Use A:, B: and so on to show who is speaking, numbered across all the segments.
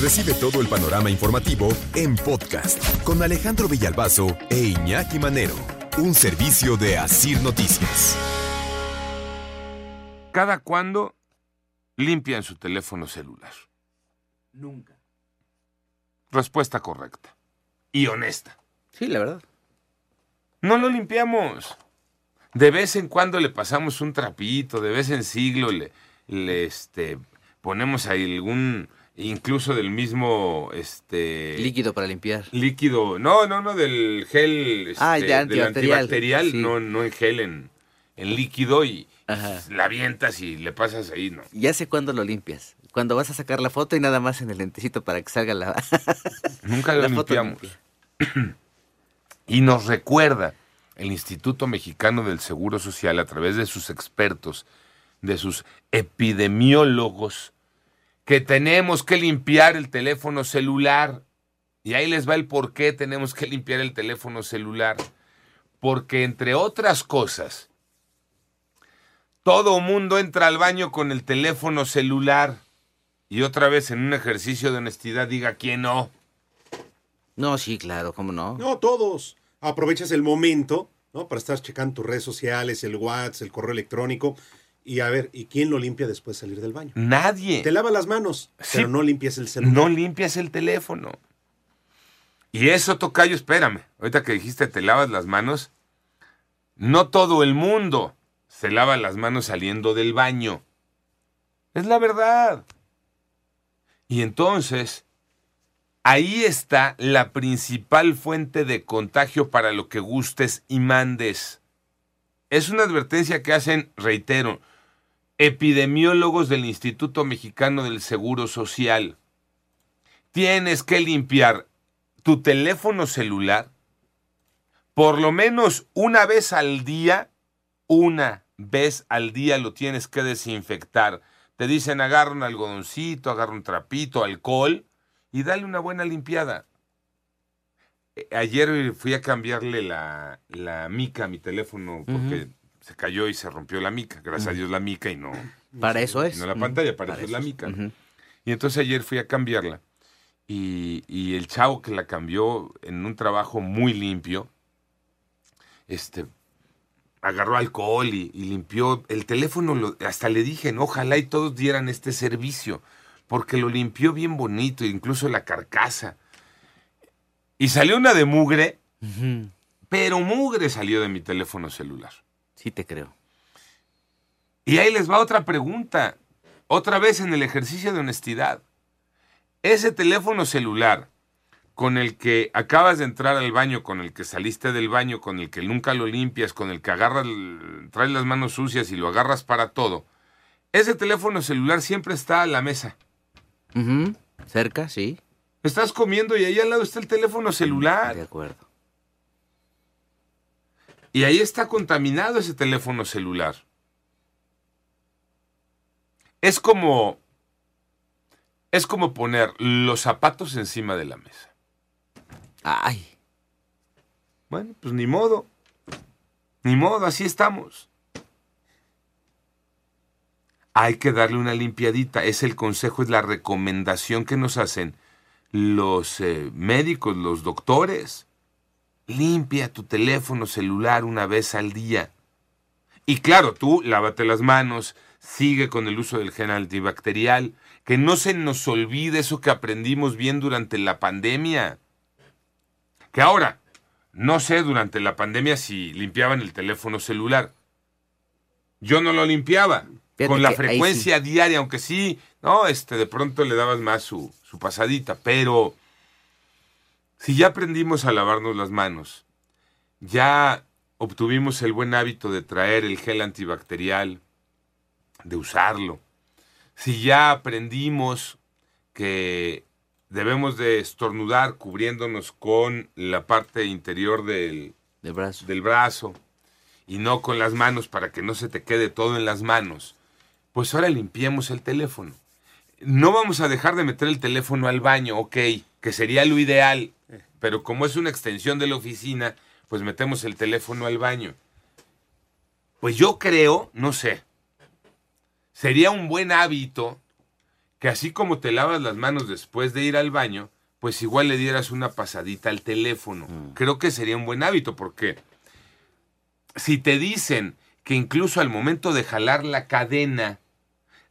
A: Recibe todo el panorama informativo en podcast con Alejandro Villalbazo e Iñaki Manero, un servicio de Asir Noticias.
B: ¿Cada cuándo limpian su teléfono celular?
C: Nunca.
B: Respuesta correcta. Y honesta.
C: Sí, la verdad.
B: No lo limpiamos. De vez en cuando le pasamos un trapito, de vez en siglo le, le este, ponemos ahí algún, incluso del mismo, este...
C: Líquido para limpiar.
B: Líquido, no, no, no, del gel, este,
C: Ah, de
B: del
C: antibacterial,
B: antibacterial,
C: sí.
B: no, no en gel, en, en líquido y
C: Ajá.
B: la avientas y le pasas ahí, ¿no?
C: Ya sé cuándo lo limpias. Cuando vas a sacar la foto y nada más en el lentecito para que salga la,
B: Nunca lo
C: la
B: limpiamos.
C: limpia.
B: Y nos recuerda el Instituto Mexicano del Seguro Social a través de sus expertos, de sus epidemiólogos, que tenemos que limpiar el teléfono celular. Y ahí les va el por qué tenemos que limpiar el teléfono celular. Porque entre otras cosas, todo mundo entra al baño con el teléfono celular. Y otra vez en un ejercicio de honestidad diga quién no.
C: No, sí, claro, ¿cómo no?
D: No, todos. Aprovechas el momento, ¿no? Para estar checando tus redes sociales, el WhatsApp, el correo electrónico. Y a ver, ¿y quién lo limpia después de salir del baño?
B: Nadie.
D: Te lava las manos,
B: Sí.
D: pero no limpias el celular.
B: No limpias el teléfono. Y eso, Tocayo, espérame. Ahorita que dijiste te lavas las manos, no todo el mundo se lava las manos saliendo del baño. Es la verdad. Y entonces, ahí está la principal fuente de contagio para lo que gustes y mandes. Es una advertencia que hacen, reitero, epidemiólogos del Instituto Mexicano del Seguro Social. Tienes que limpiar tu teléfono celular por lo menos una vez al día, una vez al día lo tienes que desinfectar. Te dicen agarra un algodoncito, agarra un trapito, alcohol y dale una buena limpiada. Eh, Ayer fui a cambiarle la, la mica a mi teléfono porque se cayó y se rompió la mica. Gracias a Dios la mica y no,
C: Para eso es.
B: no la pantalla, para eso es la mica. Y entonces ayer fui a cambiarla. Y, y el chavo que la cambió en un trabajo muy limpio, este, agarró alcohol y, y limpió el teléfono. lo- hasta le dije, no, ojalá y todos dieran este servicio, porque lo limpió bien bonito, incluso la carcasa. Y salió una de mugre, pero mugre salió de mi teléfono celular.
C: Sí te creo.
B: Y ahí les va otra pregunta, otra vez en el ejercicio de honestidad. Ese teléfono celular con el que acabas de entrar al baño, con el que saliste del baño, con el que nunca lo limpias, con el que agarras, traes las manos sucias y lo agarras para todo, ese teléfono celular siempre está a la mesa.
C: Cerca, sí.
B: Estás comiendo y ahí al lado está el teléfono
C: De
B: celular.
C: acuerdo.
B: Y ahí está contaminado ese teléfono celular. Es como. Es como poner los zapatos encima de la mesa.
C: Ay.
B: Bueno, pues ni modo. Ni modo, así estamos. Hay que darle una limpiadita. Es el consejo, es la recomendación que nos hacen los eh, médicos, los doctores. Limpia tu teléfono celular una vez al día. Y claro, tú lávate las manos, sigue con el uso del gel antibacterial, que no se nos olvide eso que aprendimos bien durante la pandemia. Que ahora, no sé durante la pandemia si limpiaban el teléfono celular. Yo no lo limpiaba.
C: Fíjate
B: con la frecuencia diaria, aunque sí, no, este, de pronto le dabas más su, su pasadita, pero si ya aprendimos a lavarnos las manos, ya obtuvimos el buen hábito de traer el gel antibacterial, de usarlo, si ya aprendimos que debemos de estornudar cubriéndonos con la parte interior del,
C: De brazo.
B: del brazo y no con las manos para que no se te quede todo en las manos, pues ahora limpiemos el teléfono. No vamos a dejar de meter el teléfono al baño, ok, que sería lo ideal, pero como es una extensión de la oficina, pues metemos el teléfono al baño. Pues yo creo, no sé, sería un buen hábito que así como te lavas las manos después de ir al baño, pues igual le dieras una pasadita al teléfono.
C: Mm.
B: Creo que sería un buen hábito porque si te dicen que incluso al momento de jalar la cadena,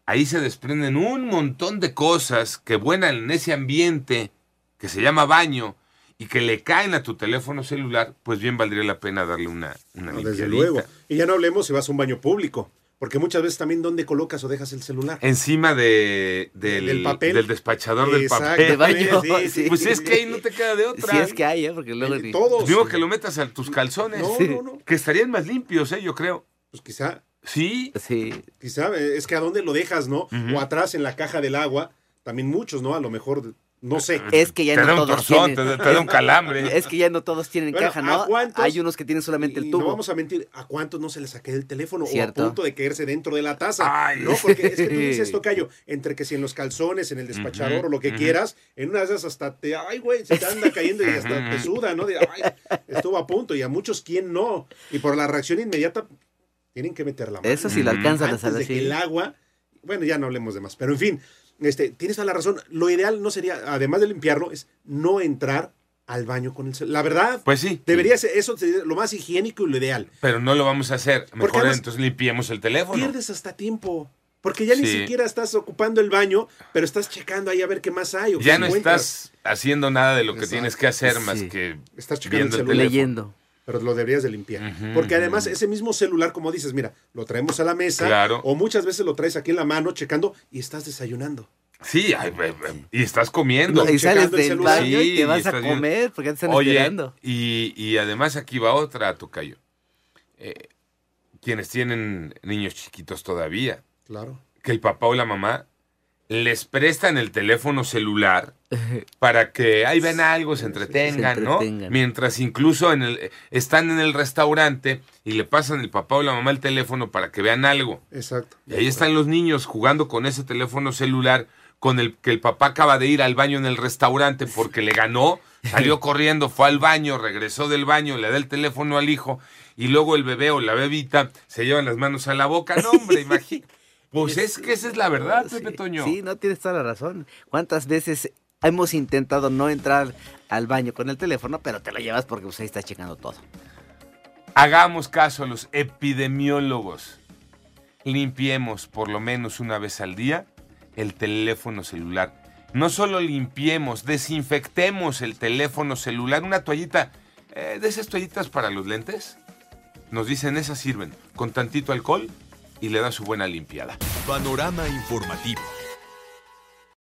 B: ahí se desprenden un montón de cosas que buenan en ese ambiente que se llama baño y que le caen a tu teléfono celular, pues bien valdría la pena darle una, una
D: No, desde
B: limpiadita.
D: luego. Y ya no hablemos si vas a un baño público. Porque muchas veces también dónde colocas o dejas el celular.
B: Encima de, del,
D: Del papel.
B: del despachador del
D: Exacto.
B: papel.
C: De baño.
D: Sí, sí.
B: Pues es que ahí no te queda de otra.
C: Si es que hay, ¿eh? Porque luego
D: Eh,
C: ni-
D: Todos.
B: Digo que lo metas a tus calzones.
D: No,
C: Sí.
D: no, no.
B: Que estarían más limpios, ¿eh? Yo creo.
D: Pues quizá,
B: Sí.
C: Sí.
D: quizá, eh, es que a dónde lo dejas, ¿no? O atrás en la caja del agua. También muchos, ¿no? A lo mejor, no sé.
C: Es que ya
B: te
C: no
B: da un
C: todos
B: torzón,
C: tienen.
B: te, da- te da un calambre.
C: Es que ya no todos tienen
D: Bueno,
C: caja,
D: ¿a
C: ¿no?
D: cuántos?
C: Hay unos que tienen solamente el tubo.
D: no vamos a mentir, ¿a cuántos no se les saqué el teléfono
C: Cierto.
D: o a punto de caerse dentro de la taza?
B: Ay.
D: No, porque es que tú dices, Tocayo, entre que si en los calzones, en el despachador o lo que quieras, en una de esas hasta te, ay, güey, se te anda cayendo y hasta te suda, ¿no? De, ay, estuvo a punto y a muchos, ¿quién no? Y por la reacción inmediata, tienen que meter la mano.
C: Eso sí lo
B: Ujú.
C: alcanzan a
D: de que el agua, bueno, ya no hablemos de más, pero en fin, este, tienes toda la razón. Lo ideal no sería, además de limpiarlo, es no entrar al baño con el celular. La verdad,
B: Pues sí.
D: debería ser eso sería lo más higiénico y lo ideal.
B: Pero no lo vamos a hacer. Mejor
D: además-
B: entonces limpiemos el teléfono.
D: Pierdes hasta tiempo. Porque ya ni
B: Sí.
D: siquiera estás ocupando el baño, pero estás checando ahí a ver qué más hay. O
B: Ya no
D: encuentras.
B: estás haciendo nada de lo que
D: Exacto.
B: tienes que hacer más
C: Sí.
B: que
D: Estás checando
B: viendo
D: el
B: teléfono.
C: Leyendo.
D: Pero lo deberías de limpiar. Porque además ese mismo celular, como dices, mira, lo traemos a la mesa.
B: Claro.
D: O muchas veces lo traes aquí en la mano checando y estás desayunando.
B: Sí, ay, ay, ay, y estás comiendo.
D: No,
C: Y sales del
D: celular.
C: baño y
B: Sí,
C: te vas a comer porque te están
B: Oye,
C: esperando.
B: y, y además aquí va otra, Tocayo. Eh, quienes tienen niños chiquitos todavía,
D: Claro.
B: que el papá o la mamá les prestan el teléfono celular para que ahí ven algo, se entretengan,
C: Se
B: ¿no? Mientras incluso en el, están en el restaurante y le pasan el papá o la mamá el teléfono para que vean algo.
D: Exacto.
B: Y ahí están los niños jugando con ese teléfono celular con el que el papá acaba de ir al baño en el restaurante porque le ganó, salió corriendo, fue al baño, regresó del baño, le da el teléfono al hijo y luego el bebé o la bebita se llevan las manos a la boca. No, hombre, imagínate. Pues es que esa es la verdad, Pepe Toño.
C: Sí, no tienes toda la razón. ¿Cuántas veces hemos intentado no entrar al baño con el teléfono, pero te lo llevas porque pues, ahí estás checando todo?
B: Hagamos caso a los epidemiólogos. Limpiemos por lo menos una vez al día el teléfono celular. No solo limpiemos, desinfectemos el teléfono celular. Una toallita, eh, de esas toallitas para los lentes. Nos dicen esas sirven con tantito alcohol y le da su buena limpiada.
A: Panorama informativo.